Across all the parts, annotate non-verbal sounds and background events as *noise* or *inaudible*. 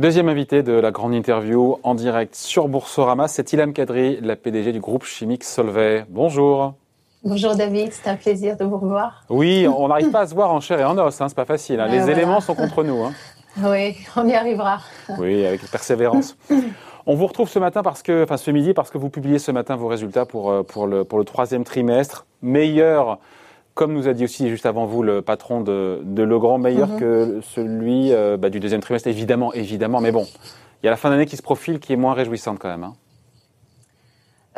Deuxième invité de la grande interview en direct sur Boursorama, c'est Ilham Kadri, la PDG du groupe chimique Solvay. Bonjour. Bonjour David, c'est un plaisir de vous revoir. Oui, *laughs* on n'arrive pas à se voir en chair et en os, hein, c'est pas facile. Hein. Les éléments sont contre nous. Hein. Oui, on y arrivera. Oui, avec persévérance. On vous retrouve ce matin parce que, enfin ce midi, parce que vous publiez ce matin vos résultats pour, euh, pour, le, pour le troisième trimestre. Meilleur, comme nous a dit aussi juste avant vous le patron de, de Legrand, meilleur mhm. que celui euh, bah, du deuxième trimestre, évidemment, évidemment. Mais bon, il y a la fin d'année qui se profile qui est moins réjouissante quand même. Hein.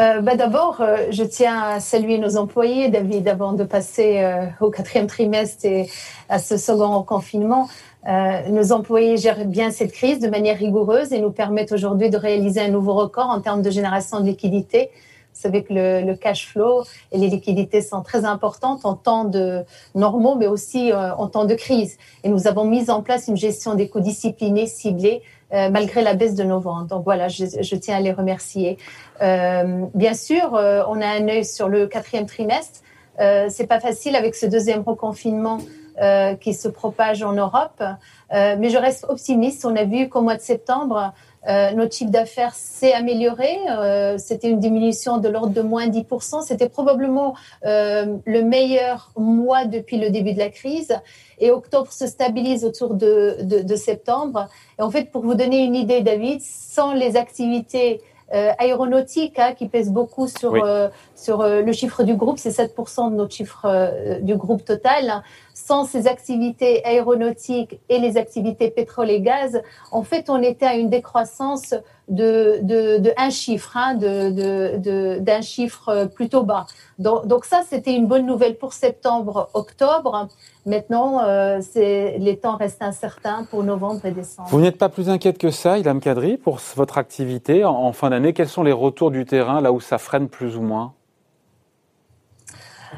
Euh, bah D'abord, euh, je tiens à saluer nos employés, David, avant de passer au quatrième trimestre et à ce second confinement. nos employés gèrent bien cette crise de manière rigoureuse et nous permettent aujourd'hui de réaliser un nouveau record en termes de génération de liquidités. Vous savez que le, cash flow et les liquidités sont très importantes en temps de normaux, mais aussi en temps de crise. Et nous avons mis en place une gestion des coûts disciplinée, ciblée, euh, malgré la baisse de nos ventes. Donc voilà, je, tiens à les remercier. Euh, bien sûr, euh, on a un œil sur le quatrième trimestre. Euh, c'est pas facile avec ce deuxième reconfinement euh, qui se propage en Europe, mais je reste optimiste. On a vu qu'au mois de septembre, euh, notre chiffre d'affaires s'est amélioré. Euh, C'était une diminution de l'ordre de moins 10%. C'était probablement euh, le meilleur mois depuis le début de la crise. Et octobre se stabilise autour de, de, de septembre. Et en fait, pour vous donner une idée, David, sans les activités euh, aéronautique hein, qui pèse beaucoup sur, euh, sur euh, le chiffre du groupe, c'est 7% de notre chiffre du groupe total. Sans ces activités aéronautiques et les activités pétrole et gaz, en fait, on était à une décroissance de, un chiffre, hein, d'un chiffre plutôt bas. Donc, ça, c'était une bonne nouvelle pour septembre, octobre. Maintenant, euh, les temps restent incertains pour novembre et décembre. Vous n'êtes pas plus inquiète que ça, Ilham Kadri, pour votre activité en fin d'année? Quels sont les retours du terrain, là où ça freine plus ou moins?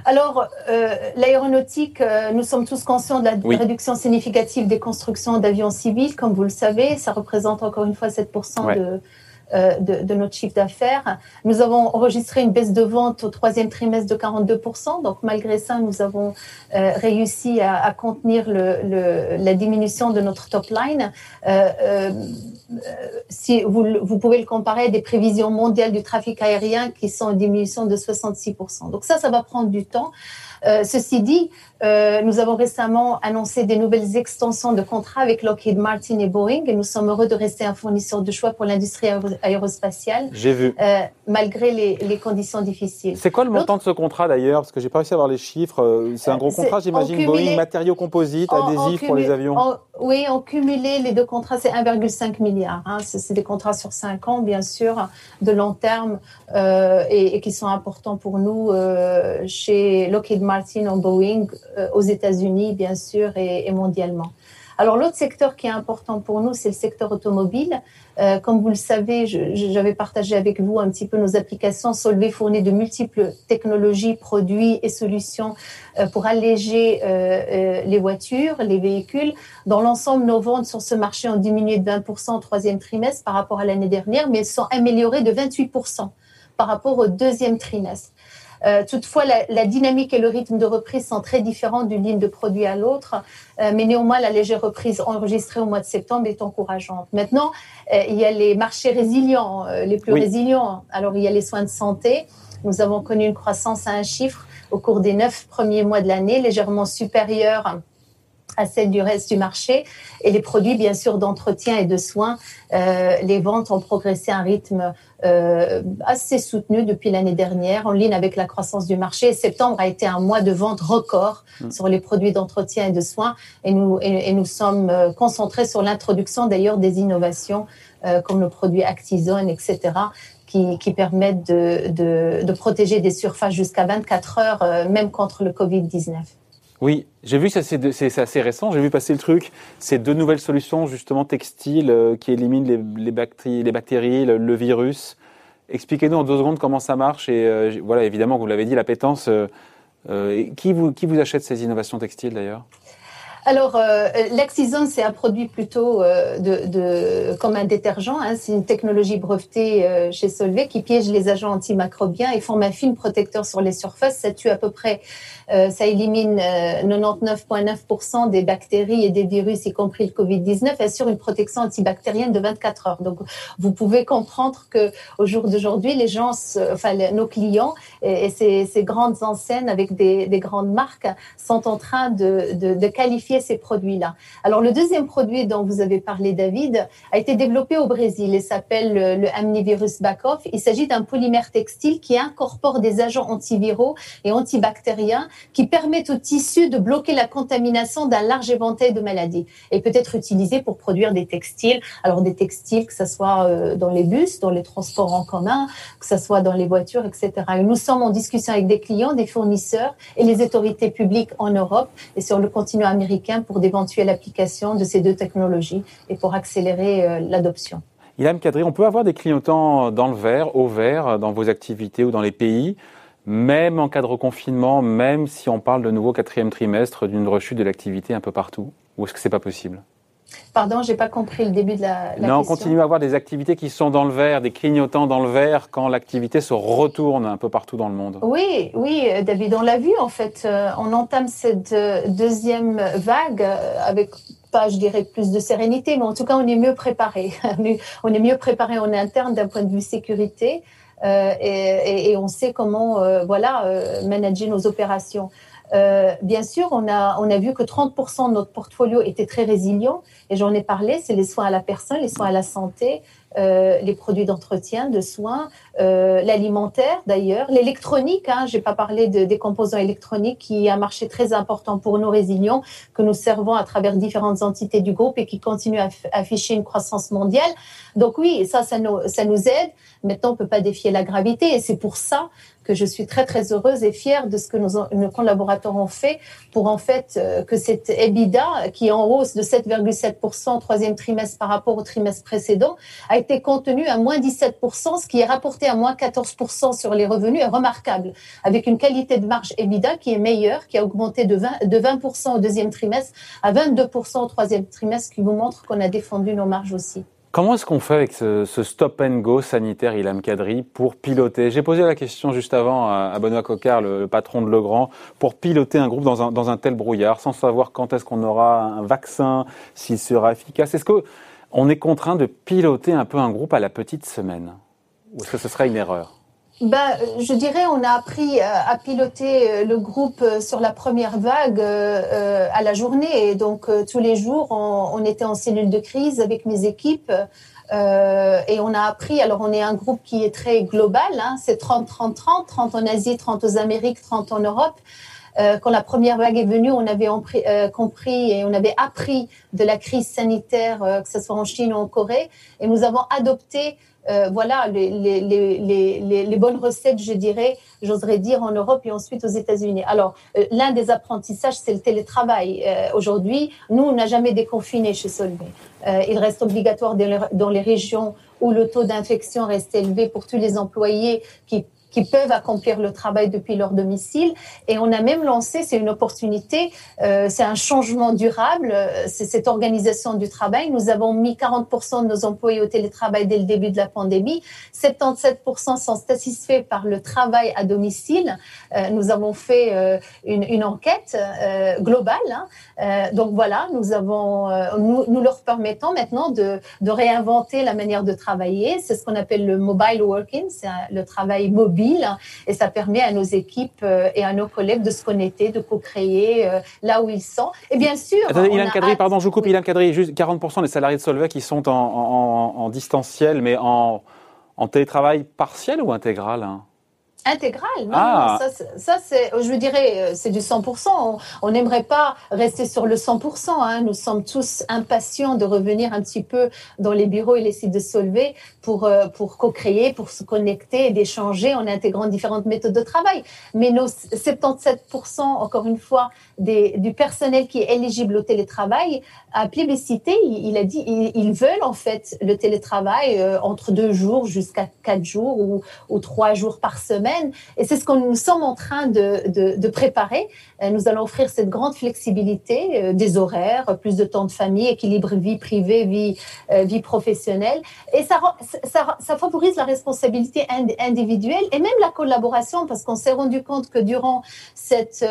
Alors, euh, l'aéronautique, euh, nous sommes tous conscients de la oui. réduction significative des constructions d'avions civils, comme vous le savez. Ça représente encore une fois 7% ouais. de, de, de, notre chiffre d'affaires. Nous avons enregistré une baisse de vente au troisième trimestre de 42%. Donc, malgré ça, nous avons euh, réussi à, contenir la diminution de notre top line. Euh, euh si vous, vous, pouvez le comparer à des prévisions mondiales du trafic aérien qui sont en diminution de 66%. Donc ça, ça va prendre du temps. Euh, ceci dit, euh, nous avons récemment annoncé des nouvelles extensions de contrats avec Lockheed Martin et Boeing et nous sommes heureux de rester un fournisseur de choix pour l'industrie aérospatiale. J'ai vu. Euh, malgré les, les, conditions difficiles. C'est quoi le montant de ce contrat d'ailleurs? Parce que j'ai pas réussi à avoir les chiffres. C'est un gros contrat, j'imagine. Boeing, matériaux composites, adhésifs pour les avions. En, oui, en cumulé, les deux contrats, c'est 1,5 milliard. Hein. C'est des contrats sur 5 ans, bien sûr, de long terme euh, et, et, qui sont importants pour nous euh, chez Lockheed Martin en Boeing euh, aux États-Unis, bien sûr, et, mondialement. Alors l'autre secteur qui est important pour nous, c'est le secteur automobile. Euh, comme vous le savez, j'avais partagé avec vous un petit peu nos applications. Solvay fournit de multiples technologies, produits et solutions euh, pour alléger les voitures, les véhicules. Dans l'ensemble, nos ventes sur ce marché ont diminué de 20% au troisième trimestre par rapport à l'année dernière, mais elles sont améliorées de 28% par rapport au deuxième trimestre. Euh, toutefois, la, la, dynamique et le rythme de reprise sont très différents d'une ligne de produit à l'autre, euh, mais néanmoins, la légère reprise enregistrée au mois de septembre est encourageante. Maintenant, euh, il y a les marchés résilients, les plus oui. résilients. Alors, il y a les soins de santé. Nous avons connu une croissance à un chiffre au cours des neuf premiers mois de l'année, légèrement supérieure à celle du reste du marché. Et les produits, bien sûr, d'entretien et de soins, euh, les ventes ont progressé à un rythme euh, assez soutenu depuis l'année dernière, en ligne avec la croissance du marché. Et septembre a été un mois de vente record mmh. sur les produits d'entretien et de soins. Et nous, et, et nous sommes euh, concentrés sur l'introduction d'ailleurs des innovations euh, comme le produit Actizone, etc., qui, qui, permettent de, de, de, protéger des surfaces jusqu'à 24 heures, euh, même contre le Covid-19. Oui, j'ai vu que c'est assez récent, j'ai vu passer le truc, c'est deux nouvelles solutions justement textiles euh, qui éliminent les, bactéries, les bactéries le, virus. Expliquez-nous en deux secondes comment ça marche et euh, voilà, évidemment, vous l'avez dit, la pétence, euh, qui vous achète ces innovations textiles d'ailleurs? Alors, euh, c'est un produit plutôt euh, de, comme un détergent. Hein. c'est une technologie brevetée euh, chez Solvay qui piège les agents antimicrobiens et forme un film protecteur sur les surfaces. Ça tue à peu près, euh, ça élimine 99,9% des bactéries et des virus, y compris le Covid-19, et assure une protection antibactérienne de 24 heures. Donc, vous pouvez comprendre que au jour d'aujourd'hui, les gens, enfin, nos clients et, ces, grandes enseignes avec des, des, grandes marques sont en train de, de qualifier ces produits-là. Alors, le deuxième produit dont vous avez parlé, David, a été développé au Brésil et s'appelle le, le Amnivirus Backoff. Il s'agit d'un polymère textile qui incorpore des agents antiviraux et antibactériens qui permettent au tissu de bloquer la contamination d'un large éventail de maladies et peut être utilisé pour produire des textiles. Alors, des textiles, que ce soit euh, dans les bus, dans les transports en commun, que ce soit dans les voitures, etc. Et nous sommes en discussion avec des clients, des fournisseurs et les autorités publiques en Europe et sur le continent américain pour d'éventuelles applications de ces deux technologies et pour accélérer euh, l'adoption. Ilham Kadri, on peut avoir des clignotants dans le vert, au vert, dans vos activités ou dans les pays, même en cas de reconfinement, même si on parle de nouveau quatrième trimestre d'une rechute de l'activité un peu partout Ou est-ce que c'est pas possible? Pardon, j'ai pas compris le début de la, la non, on continue à avoir des activités qui sont dans le vert, des clignotants dans le vert quand l'activité se retourne un peu partout dans le monde. Oui, oui, David, on l'a vu en fait. Euh, on entame cette euh, deuxième vague euh, avec pas, je dirais, plus de sérénité, mais en tout cas, on est mieux préparé. *laughs* on est mieux préparé en interne d'un point de vue sécurité et, et, on sait comment, voilà, manager nos opérations. Euh, bien sûr, on a, on a vu que 30% de notre portfolio était très résilient, et j'en ai parlé, c'est les soins à la personne, les soins à la santé, euh, les produits d'entretien, de soins, euh, l'alimentaire d'ailleurs, l'électronique. Hein, J'ai pas parlé de, des composants électroniques qui est un marché très important pour nos résilients que nous servons à travers différentes entités du groupe et qui continue à afficher une croissance mondiale. Donc oui, ça, ça nous, ça nous aide. Maintenant, on peut pas défier la gravité et c'est pour ça que je suis très très heureuse et fière de ce que nos, nos collaborateurs ont fait pour en fait euh, que cette EBITDA qui est en hausse de 7,7% au troisième trimestre par rapport au trimestre précédent a été contenue à moins 17%, ce qui est rapporté à moins 14% sur les revenus est remarquable, avec une qualité de marge EBITDA qui est meilleure, qui a augmenté de 20, de 20% au deuxième trimestre à 22% au troisième trimestre, qui vous montre qu'on a défendu nos marges aussi. Comment est-ce qu'on fait avec ce, stop and go sanitaire, Ilham Kadri, pour piloter? J'ai posé la question juste avant à, Benoît Cocard, le, patron de Legrand, pour piloter un groupe dans un, dans un tel brouillard, sans savoir quand est-ce qu'on aura un vaccin, s'il sera efficace. Est-ce qu'on est contraint de piloter un peu un groupe à la petite semaine? Ou est-ce que ce serait une erreur? Ben, je dirais, on a appris euh, à piloter euh, le groupe euh, sur la première vague à la journée. Et donc, tous les jours, on, était en cellule de crise avec mes équipes. et on a appris, alors on est un groupe qui est très global, hein, c'est 30-30-30, 30 en Asie, 30 aux Amériques, 30 en Europe. quand la première vague est venue, on avait compris et on avait appris de la crise sanitaire, que ce soit en Chine ou en Corée, et nous avons adopté euh, voilà les, les, les, les, bonnes recettes, je dirais, j'oserais dire, en Europe et ensuite aux États-Unis. Alors, euh, l'un des apprentissages, c'est le télétravail. Euh, aujourd'hui, nous, on n'a jamais déconfiné chez Solvay. il reste obligatoire dans les régions où le taux d'infection reste élevé pour tous les employés qui qui peuvent accomplir le travail depuis leur domicile. Et on a même lancé, c'est une opportunité, euh, c'est un changement durable, euh, c'est cette organisation du travail. Nous avons mis 40% de nos employés au télétravail dès le début de la pandémie. 77% sont satisfaits par le travail à domicile. Euh, nous avons fait une, enquête globale. Hein. donc voilà, nous avons, nous, leur permettons maintenant de réinventer la manière de travailler. C'est ce qu'on appelle le mobile working, c'est le travail mobile et ça permet à nos équipes euh, et à nos collègues de se connecter, de co-créer euh, là où ils sont. Et bien sûr. Ilan Kadri, pardon, je vous coupe, oui. Ilan Kadri, juste 40% des salariés de Solvay qui sont en, en, en distanciel, mais en, en télétravail partiel ou intégral hein? Intégral, non, ah. ça, ça c'est, je dirais, euh, c'est du 100%. On n'aimerait pas rester sur le 100%. Hein. Nous sommes tous impatients de revenir un petit peu dans les bureaux et les sites de Solvay pour euh, pour co-créer, pour se connecter et d'échanger en intégrant différentes méthodes de travail. Mais nos 77%, encore une fois, des, du personnel qui est éligible au télétravail a plébiscité. Il, a dit, ils, veulent en fait le télétravail euh, entre deux jours jusqu'à quatre jours ou, ou trois jours par semaine Et c'est ce que nous sommes en train de, de, de préparer. Euh, nous allons offrir cette grande flexibilité euh, des horaires, plus de temps de famille, équilibre vie privée, vie, euh, vie professionnelle. Et ça, ça, ça favorise la responsabilité individuelle et même la collaboration parce qu'on s'est rendu compte que durant cette,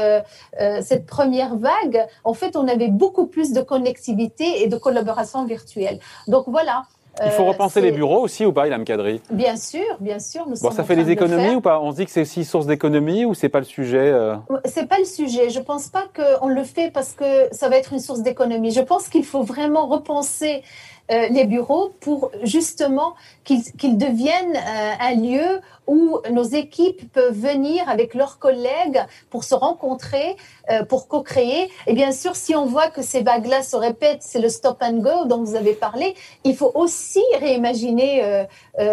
cette première vague, en fait, on avait beaucoup plus de connectivité et de collaboration virtuelle. Donc voilà, il faut repenser les bureaux aussi ou pas, Ilham Kadri? Bien sûr, bien sûr. Nous bon, ça fait des économies ou pas? On se dit que c'est aussi source d'économies ou c'est pas le sujet euh... C'est pas le sujet. Je pense pas qu'on le fait parce que ça va être une source d'économie. Je pense qu'il faut vraiment repenser euh, les bureaux pour justement qu'ils deviennent euh, un lieu où nos équipes peuvent venir avec leurs collègues pour se rencontrer, euh, pour co-créer. Et bien sûr, si on voit que ces vagues-là se répètent, c'est le stop and go dont vous avez parlé, il faut aussi réimaginer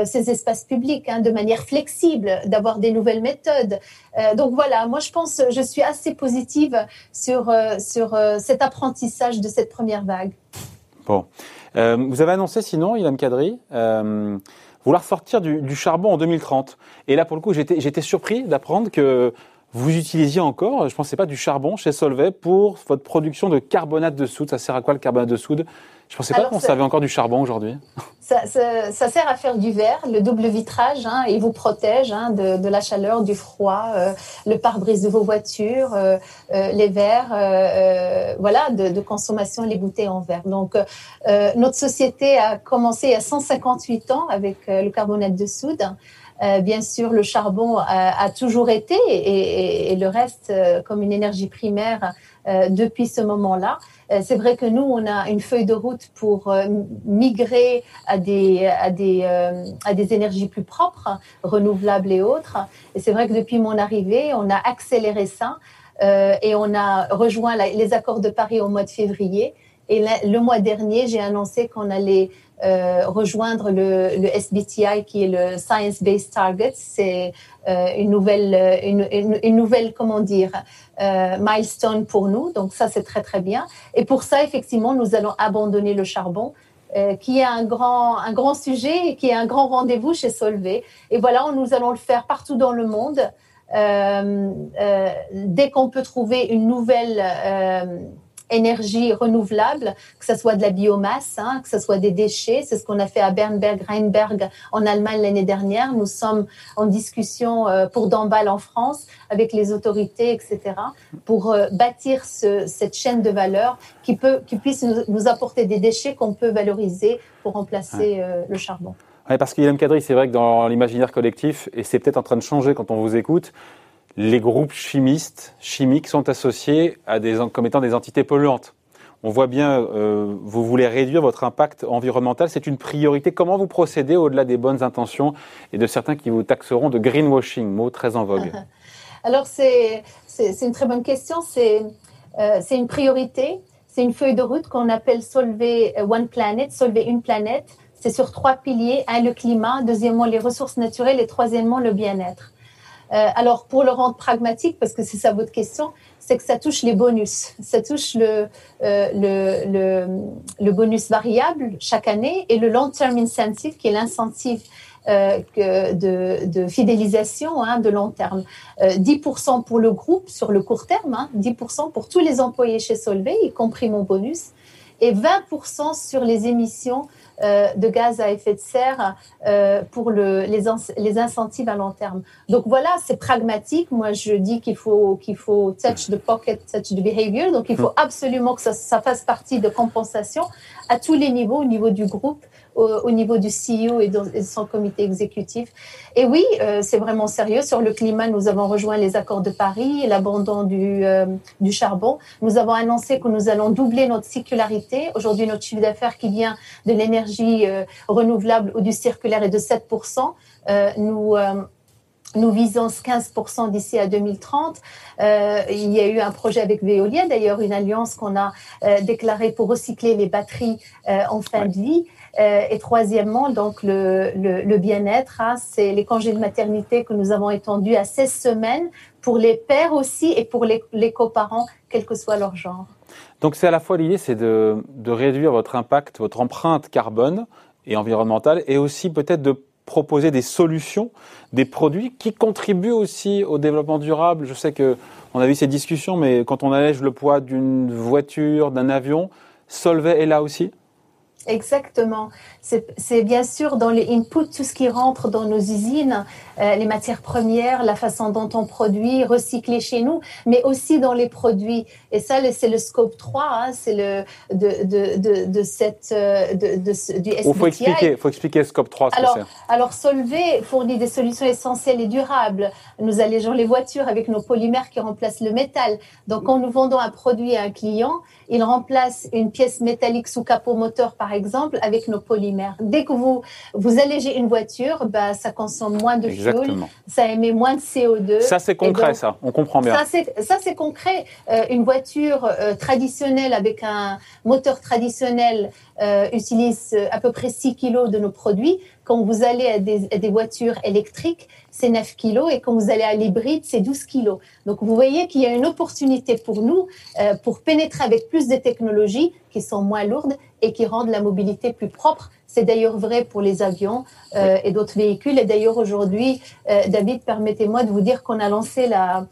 ces espaces publics hein, de manière flexible, d'avoir des nouvelles méthodes. donc voilà, moi je pense, je suis assez positive sur, sur cet apprentissage de cette première vague. Bon. Euh, vous avez annoncé sinon, Ilham Kadri, euh, vouloir sortir du, charbon en 2030. Et là, pour le coup, j'étais surpris d'apprendre que vous utilisiez encore, je ne pensais pas, du charbon chez Solvay pour votre production de carbonate de soude. Ça sert à quoi le carbonate de soude? Je ne pensais pas qu'on savait encore du charbon aujourd'hui. Ça, ça, ça, sert à faire du verre, le double vitrage. Hein, il vous protège hein, de, de, la chaleur, du froid, euh, le pare-brise de vos voitures, euh, euh, les verres, voilà, de, de, consommation, les bouteilles en verre. Donc, notre société a commencé il y a 158 ans avec le carbonate de soude. Euh, bien sûr, le charbon a, toujours été et, le reste euh, comme une énergie primaire euh, depuis ce moment-là. C'est vrai que nous, on a une feuille de route pour migrer à des, à, des, à des énergies plus propres, renouvelables et autres. Et c'est vrai que depuis mon arrivée, on a accéléré ça et on a rejoint les accords de Paris au mois de février. Et le mois dernier, j'ai annoncé qu'on allait euh, rejoindre le, SBTI qui est le Science Based Targets. C'est euh, une nouvelle, une, une, nouvelle, comment dire, euh, milestone pour nous. Donc ça, c'est très très bien. Et pour ça, effectivement, nous allons abandonner le charbon. Euh, qui est un grand, un grand sujet et qui est un grand rendez-vous chez Solvay. Et voilà, nous allons le faire partout dans le monde. Euh, euh, dès qu'on peut trouver une nouvelle énergie renouvelable, que ce soit de la biomasse, hein, que ce soit des déchets. C'est ce qu'on a fait à Bernberg, Rheinberg en Allemagne l'année dernière. Nous sommes en discussion euh, pour Dambal en France avec les autorités, etc., pour euh, bâtir ce, cette chaîne de valeur qui, peut, qui puisse nous, apporter des déchets qu'on peut valoriser pour remplacer euh, le charbon. Oui, parce qu'Ilham Kadri, c'est vrai que dans l'imaginaire collectif, et c'est peut-être en train de changer quand on vous écoute, les groupes chimistes, chimiques sont associés à des, comme étant des entités polluantes. On voit bien, euh, vous voulez réduire votre impact environnemental, c'est une priorité. Comment vous procédez au-delà des bonnes intentions et de certains qui vous taxeront de greenwashing, mot très en vogue *laughs* Alors c'est une très bonne question, c'est euh, une priorité, c'est une feuille de route qu'on appelle Solvay One Planet, Solvay une planète. C'est sur trois piliers, un le climat, deuxièmement les ressources naturelles et troisièmement le bien-être. Euh, alors, pour le rendre pragmatique, parce que c'est ça votre question, c'est que ça touche les bonus. Ça touche le, euh, bonus variable chaque année et le long-term incentive, qui est l'incentive euh, de, fidélisation hein, de long terme. Euh, 10% pour le groupe sur le court terme, hein, 10% pour tous les employés chez Solvay, y compris mon bonus, et 20% sur les émissions de gaz à effet de serre euh, pour le, les, les incentives à long terme. Donc voilà, c'est pragmatique. Moi, je dis qu'il faut qu'il faut touch the pocket, touch the behavior. Donc il faut absolument que ça, fasse partie de compensation à tous les niveaux, au niveau du groupe, au, niveau du CEO et de, son comité exécutif. Et oui, euh, c'est vraiment sérieux. Sur le climat, nous avons rejoint les accords de Paris l'abandon du, euh, du charbon. Nous avons annoncé que nous allons doubler notre circularité. Aujourd'hui, notre chiffre d'affaires qui vient de l'énergie euh, renouvelable ou du circulaire est de 7%. nous nous visons 15% d'ici à 2030. Euh, il y a eu un projet avec Veolia, d'ailleurs une alliance qu'on a euh, déclarée pour recycler les batteries euh, en fin de vie. Euh, et troisièmement, donc le, le, le bien-être, hein, c'est les congés de maternité que nous avons étendus à 16 semaines pour les pères aussi et pour les, les coparents, quel que soit leur genre. Donc c'est à la fois l'idée, c'est de, de réduire votre impact, votre empreinte carbone et environnementale, et aussi peut-être de proposer des solutions, des produits qui contribuent aussi au développement durable. Je sais que on a eu ces discussions, mais quand on allège le poids d'une voiture, d'un avion, Solvay est là aussi Exactement. C'est bien sûr dans les inputs, tout ce qui rentre dans nos usines, euh, les matières premières, la façon dont on produit, recycler chez nous, mais aussi dans les produits. Et ça, c'est le scope 3, hein, c'est le de, de, de, de, cette euh, de, de, du Il faut expliquer, faut expliquer scope 3. Ce alors, alors Solvay fournit des solutions essentielles et durables. Nous allégeons les voitures avec nos polymères qui remplacent le métal. Donc, quand nous vendons un produit à un client, il remplace une pièce métallique sous capot moteur, par exemple, avec nos polymères. Dès que vous, vous allégez une voiture, bah, ça consomme moins de fuel, ça émet moins de CO2. Ça, c'est concret, ça. On comprend bien. Ça, c'est concret. Euh, une voiture euh, traditionnelle avec un moteur traditionnel euh, utilise à peu près 6 kilos de nos produits. Quand vous allez à des, à des voitures électriques, c'est 9 kilos et quand vous allez à l'hybride, c'est 12 kilos. Donc vous voyez qu'il y a une opportunité pour nous euh, pour pénétrer avec plus de technologies qui sont moins lourdes et qui rendent la mobilité plus propre. C'est d'ailleurs vrai pour les avions euh, et d'autres véhicules. Et d'ailleurs aujourd'hui, euh, David, permettez-moi de vous dire qu'on a lancé la,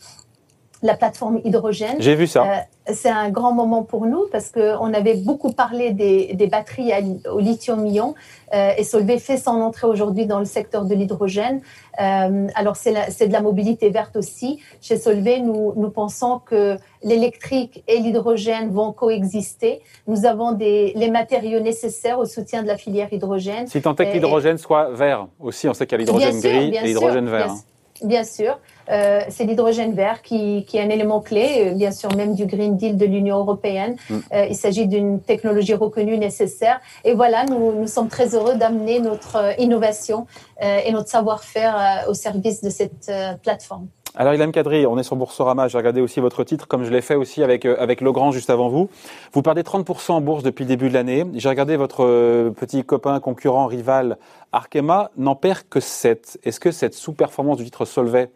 la plateforme hydrogène. J'ai vu ça. Euh, c'est un grand moment pour nous parce qu'on avait beaucoup parlé des, des batteries au lithium-ion euh, et Solvay fait son entrée aujourd'hui dans le secteur de l'hydrogène. Euh, alors c'est de la mobilité verte aussi. Chez Solvay, nous, nous pensons que l'électrique et l'hydrogène vont coexister. Nous avons des, les matériaux nécessaires au soutien de la filière hydrogène. Si tant est que l'hydrogène soit vert aussi, on sait qu'il y a l'hydrogène gris et l'hydrogène vert. Hein. Bien sûr. Euh, c'est l'hydrogène vert qui, qui, est un élément clé, euh, bien sûr même du Green Deal de l'Union européenne. Mm. Euh, il s'agit d'une technologie reconnue nécessaire. Et voilà, nous, nous sommes très heureux d'amener notre euh, innovation euh, et notre savoir-faire au service de cette plateforme. Alors Ilham Kadri, on est sur Boursorama, j'ai regardé aussi votre titre, comme je l'ai fait aussi avec, avec Legrand juste avant vous. Vous perdez 30% en bourse depuis le début de l'année. J'ai regardé votre petit copain, concurrent, rival, Arkema, n'en perd que 7. Est-ce que cette sous-performance du titre Solvay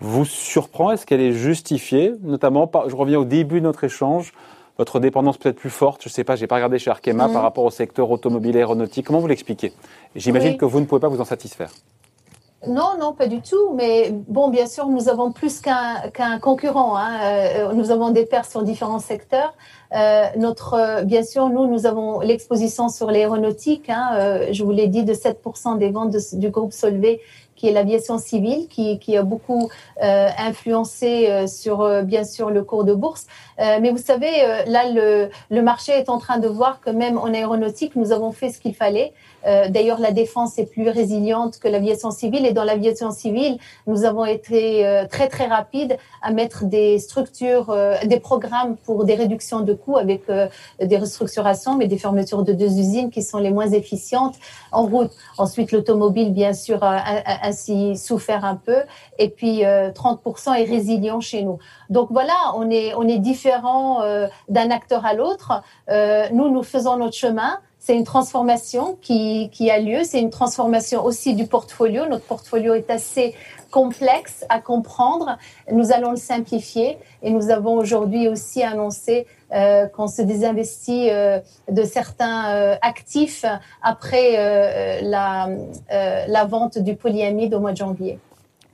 vous surprend? Est-ce qu'elle est justifiée? Notamment, je reviens au début de notre échange, votre dépendance peut-être plus forte, je ne sais pas, j'ai pas regardé chez Arkema par rapport au secteur automobile et aéronautique. Comment vous l'expliquez? J'imagine que vous ne pouvez pas vous en satisfaire. Non, non, pas du tout. Mais bon, bien sûr, nous avons plus qu'un concurrent. Hein. Euh, nous avons des pertes sur différents secteurs. Euh, notre, bien sûr, nous, nous avons l'exposition sur l'aéronautique. Hein. Euh, je vous l'ai dit, de 7% des ventes du groupe Solvay qui est l'aviation civile, qui, a beaucoup euh, influencé euh, sur, euh, bien sûr, le cours de bourse. Mais vous savez, là, le, marché est en train de voir que même en aéronautique, nous avons fait ce qu'il fallait. D'ailleurs, la défense est plus résiliente que l'aviation civile. Et dans l'aviation civile, nous avons été très, très rapides à mettre des structures, des programmes pour des réductions de coûts avec des restructurations, mais des fermetures de deux usines qui sont les moins efficientes en route. Ensuite, l'automobile, bien sûr, ainsi souffert un peu. Et puis, 30% euh, est résilient chez nous. Donc voilà, on est, on est différent euh, d'un acteur à l'autre. Euh, nous, nous faisons notre chemin. C'est une transformation qui, qui a lieu. C'est une transformation aussi du portfolio. Notre portfolio est assez complexe à comprendre. Nous allons le simplifier et nous avons aujourd'hui aussi annoncé euh, qu'on se désinvestit euh, de certains euh, actifs après la, la vente du polyamide au mois de janvier.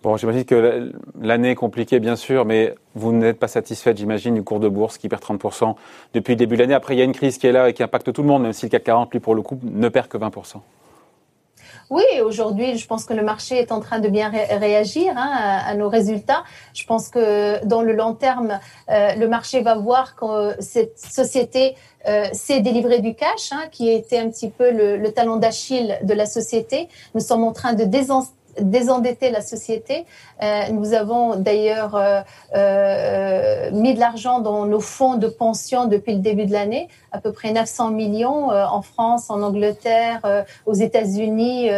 Bon, j'imagine que l'année est compliquée, bien sûr, mais vous n'êtes pas satisfait, j'imagine, du cours de bourse qui perd 30% depuis le début de l'année. Après, il y a une crise qui est là et qui impacte tout le monde, même si le CAC 40, lui, pour le coup, ne perd que 20%. Oui, aujourd'hui, je pense que le marché est en train de bien réagir hein, à, nos résultats. Je pense que dans le long terme, euh, le marché va voir que cette société euh, sait délivrer du cash, hein, qui était un petit peu le, le talon d'Achille de la société. Nous sommes en train de désendetter désendetter la société. Euh, nous avons d'ailleurs euh, euh, mis de l'argent dans nos fonds de pension depuis le début de l'année, à peu près 900 millions en France, en Angleterre, aux États-Unis.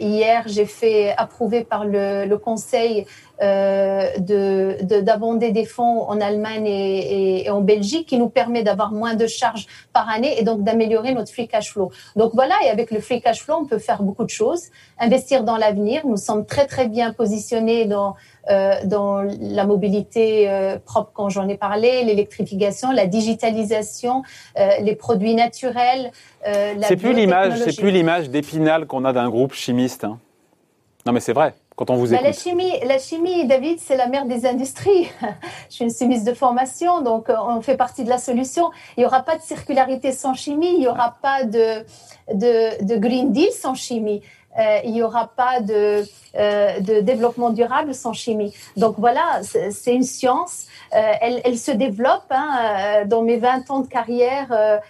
hier, j'ai fait approuver par le, le Conseil euh, de d'abonder des fonds en Allemagne et, et, en Belgique qui nous permet d'avoir moins de charges par année et donc d'améliorer notre free cash flow. Donc voilà, et avec le free cash flow, on peut faire beaucoup de choses, investir dans l'avenir, Nous sommes très très bien positionnés dans euh, dans la mobilité euh, propre, quand j'en ai parlé, l'électrification, la digitalisation, euh, les produits naturels. c'est plus l'image, c'est plus l'image d'épinal qu'on a d'un groupe chimiste. Hein. Non, mais c'est vrai. Quand on vous bah, écoute. la chimie, la chimie, David, c'est la mère des industries. *laughs* Je suis une chimiste de formation, donc on fait partie de la solution. Il n'y aura pas de circularité sans chimie, il n'y aura pas de, de, de Green Deal sans chimie. Euh, il n'y aura pas de, euh, de, développement durable sans chimie. Donc voilà, c'est une science. Euh, elle, elle, se développe. Hein. Dans mes 20 ans de carrière,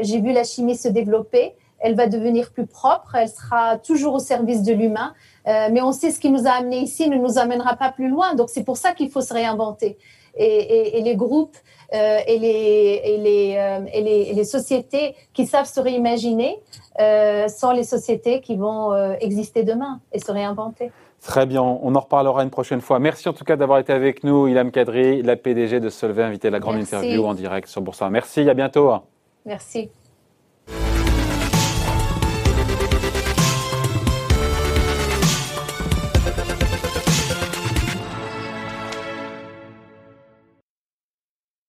j'ai vu la chimie se développer. Elle va devenir plus propre. Elle sera toujours au service de l'humain. mais on sait ce qui nous a amené ici ne nous amènera pas plus loin. Donc c'est pour ça qu'il faut se réinventer. Et, et, et les groupes euh, et, les, et, les, euh, et, les, et, les, sociétés qui savent se réimaginer euh, sont les sociétés qui vont euh, exister demain et se réinventer. Très bien, on en reparlera une prochaine fois. Merci en tout cas d'avoir été avec nous, Ilham Kadri, la PDG de Solvay, invité à la grande interview en direct sur Boursorama. Merci, à bientôt. Merci.